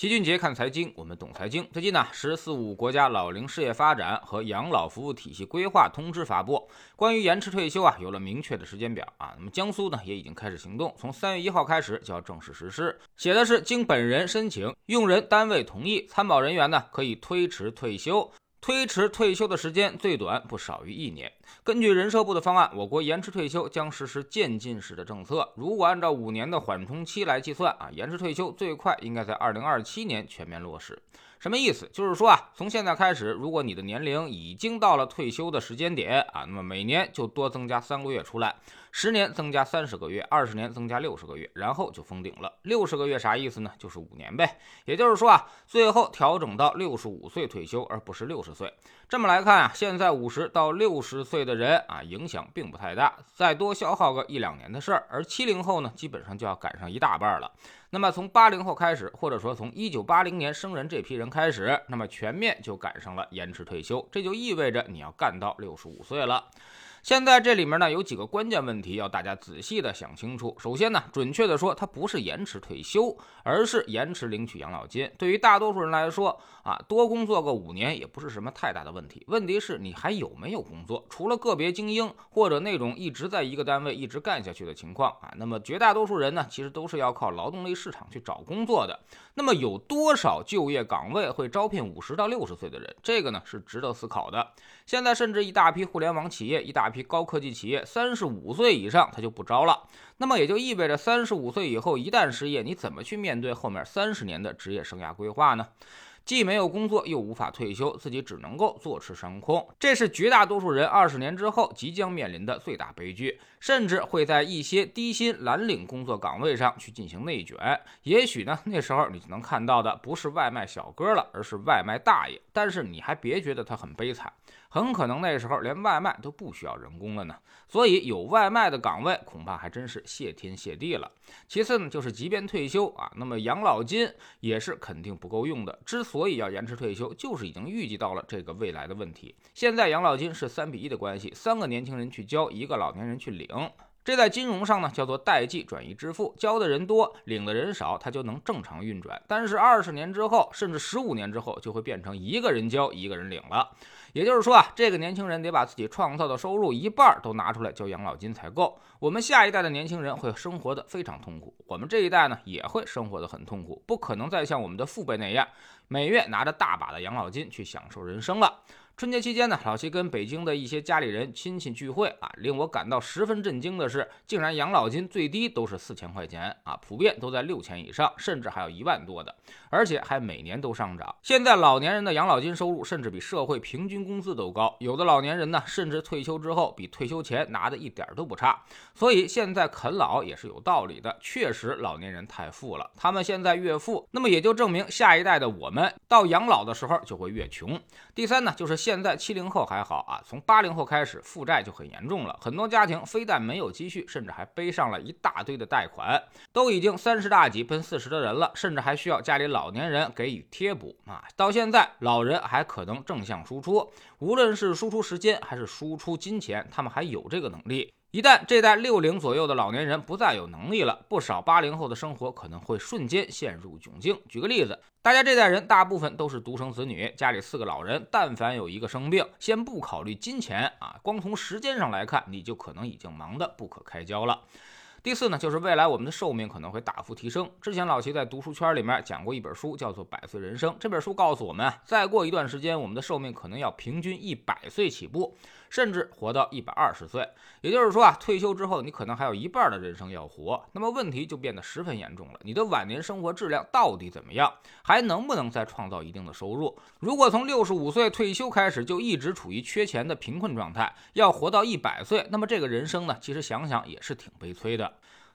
齐俊杰看财经，我们懂财经。最近呢，《十四五国家老龄事业发展和养老服务体系规划通知》发布，关于延迟退休啊，有了明确的时间表啊。那么江苏呢，也已经开始行动，从三月一号开始就要正式实施。写的是，经本人申请，用人单位同意，参保人员呢可以推迟退休。推迟退休的时间最短不少于一年。根据人社部的方案，我国延迟退休将实施渐进式的政策。如果按照五年的缓冲期来计算啊，延迟退休最快应该在二零二七年全面落实。什么意思？就是说啊，从现在开始，如果你的年龄已经到了退休的时间点啊，那么每年就多增加三个月出来，十年增加三十个月，二十年增加六十个月，然后就封顶了。六十个月啥意思呢？就是五年呗。也就是说啊，最后调整到六十五岁退休，而不是六十岁。这么来看啊，现在五十到六十岁的人啊，影响并不太大，再多消耗个一两年的事儿。而七零后呢，基本上就要赶上一大半了。那么从八零后开始，或者说从一九八零年生人这批人开始，那么全面就赶上了延迟退休，这就意味着你要干到六十五岁了。现在这里面呢有几个关键问题要大家仔细的想清楚。首先呢，准确的说，它不是延迟退休，而是延迟领取养老金。对于大多数人来说啊，多工作个五年也不是什么太大的问题。问题是你还有没有工作？除了个别精英或者那种一直在一个单位一直干下去的情况啊，那么绝大多数人呢，其实都是要靠劳动力市场去找工作的。那么有多少就业岗位会招聘五十到六十岁的人？这个呢是值得思考的。现在甚至一大批互联网企业，一大批高科技企业，三十五岁以上他就不招了。那么也就意味着，三十五岁以后一旦失业，你怎么去面对后面三十年的职业生涯规划呢？既没有工作，又无法退休，自己只能够坐吃山空，这是绝大多数人二十年之后即将面临的最大悲剧，甚至会在一些低薪蓝领工作岗位上去进行内卷。也许呢，那时候你就能看到的不是外卖小哥了，而是外卖大爷。但是你还别觉得他很悲惨。很可能那时候连外卖都不需要人工了呢，所以有外卖的岗位恐怕还真是谢天谢地了。其次呢，就是即便退休啊，那么养老金也是肯定不够用的。之所以要延迟退休，就是已经预计到了这个未来的问题。现在养老金是三比一的关系，三个年轻人去交，一个老年人去领。这在金融上呢叫做代际转移支付，交的人多，领的人少，它就能正常运转。但是二十年之后，甚至十五年之后，就会变成一个人交，一个人领了。也就是说啊，这个年轻人得把自己创造的收入一半都拿出来交养老金才够。我们下一代的年轻人会生活的非常痛苦，我们这一代呢也会生活的很痛苦，不可能再像我们的父辈那样，每月拿着大把的养老金去享受人生了。春节期间呢，老七跟北京的一些家里人亲戚聚会啊，令我感到十分震惊的是，竟然养老金最低都是四千块钱啊，普遍都在六千以上，甚至还有一万多的，而且还每年都上涨。现在老年人的养老金收入甚至比社会平均工资都高，有的老年人呢，甚至退休之后比退休前拿的一点都不差。所以现在啃老也是有道理的，确实老年人太富了，他们现在越富，那么也就证明下一代的我们到养老的时候就会越穷。第三呢，就是现现在七零后还好啊，从八零后开始负债就很严重了。很多家庭非但没有积蓄，甚至还背上了一大堆的贷款。都已经三十大几奔四十的人了，甚至还需要家里老年人给予贴补啊。到现在，老人还可能正向输出，无论是输出时间还是输出金钱，他们还有这个能力。一旦这代六零左右的老年人不再有能力了，不少八零后的生活可能会瞬间陷入窘境。举个例子，大家这代人大部分都是独生子女，家里四个老人，但凡有一个生病，先不考虑金钱啊，光从时间上来看，你就可能已经忙得不可开交了。第四呢，就是未来我们的寿命可能会大幅提升。之前老齐在读书圈里面讲过一本书，叫做《百岁人生》。这本书告诉我们，再过一段时间，我们的寿命可能要平均一百岁起步，甚至活到一百二十岁。也就是说啊，退休之后，你可能还有一半的人生要活。那么问题就变得十分严重了：你的晚年生活质量到底怎么样？还能不能再创造一定的收入？如果从六十五岁退休开始就一直处于缺钱的贫困状态，要活到一百岁，那么这个人生呢，其实想想也是挺悲催的。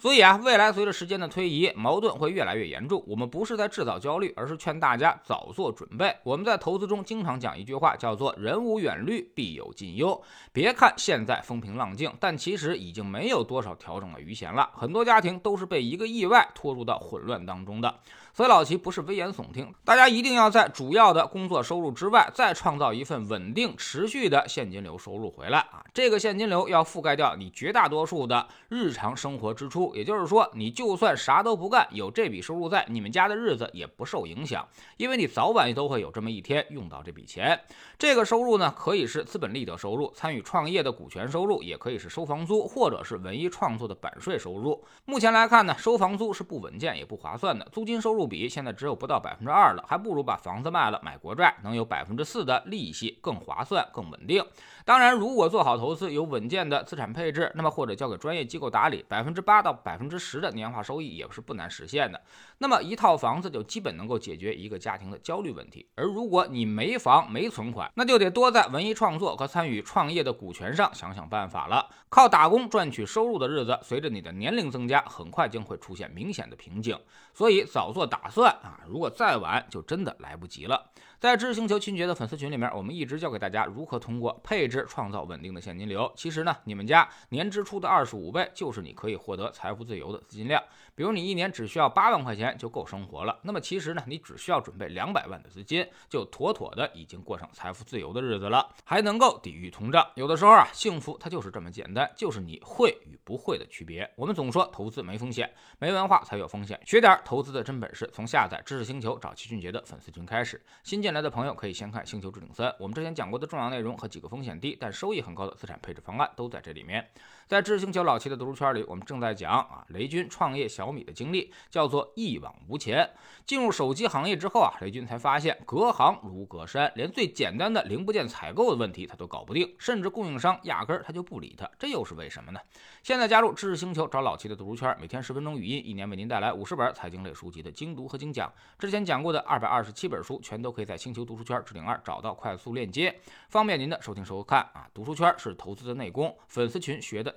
所以啊，未来随着时间的推移，矛盾会越来越严重。我们不是在制造焦虑，而是劝大家早做准备。我们在投资中经常讲一句话，叫做“人无远虑，必有近忧”。别看现在风平浪静，但其实已经没有多少调整的余弦了。很多家庭都是被一个意外拖入到混乱当中的。所以老齐不是危言耸听，大家一定要在主要的工作收入之外，再创造一份稳定持续的现金流收入回来啊！这个现金流要覆盖掉你绝大多数的日常生活支出，也就是说，你就算啥都不干，有这笔收入在，你们家的日子也不受影响，因为你早晚都会有这么一天用到这笔钱。这个收入呢，可以是资本利得收入，参与创业的股权收入，也可以是收房租，或者是文艺创作的版税收入。目前来看呢，收房租是不稳健也不划算的，租金收入不比现在只有不到百分之二了，还不如把房子卖了买国债，能有百分之四的利息，更划算更稳定。当然，如果做好投资，有稳健的资产配置，那么或者交给专业机构打理，百分之八到百分之十的年化收益也是不难实现的。那么一套房子就基本能够解决一个家庭的焦虑问题。而如果你没房没存款，那就得多在文艺创作和参与创业的股权上想想办法了。靠打工赚取收入的日子，随着你的年龄增加，很快将会出现明显的瓶颈。所以早做打算啊！如果再晚，就真的来不及了。在知识星球清洁的粉丝群里面，我们一直教给大家如何通过配置创造稳定的现金流。其实呢，你们家年支出的二十五倍就是你可以获得财富自由的资金量。比如你一年只需要八万块钱就够生活了，那么其实呢，你只需要准备两百万的资金，就妥妥的已经过上财富自由的日子了，还能够抵御通胀。有的时候啊，幸福它就是这么简单，就是你会与不会的区别。我们总说投资没风险，没文化才有风险。学点投资的真本事，从下载知识星球找齐俊杰的粉丝群开始。新建进来的朋友可以先看《星球置顶三》，我们之前讲过的重要内容和几个风险低但收益很高的资产配置方案都在这里面。在知识星球老七的读书圈里，我们正在讲啊，雷军创业小米的经历，叫做一往无前。进入手机行业之后啊，雷军才发现隔行如隔山，连最简单的零部件采购的问题他都搞不定，甚至供应商压根儿他就不理他，这又是为什么呢？现在加入知识星球，找老七的读书圈，每天十分钟语音，一年为您带来五十本财经类书籍的精读和精讲。之前讲过的二百二十七本书，全都可以在星球读书圈置顶二找到快速链接，方便您的收听收看啊。读书圈是投资的内功，粉丝群学的。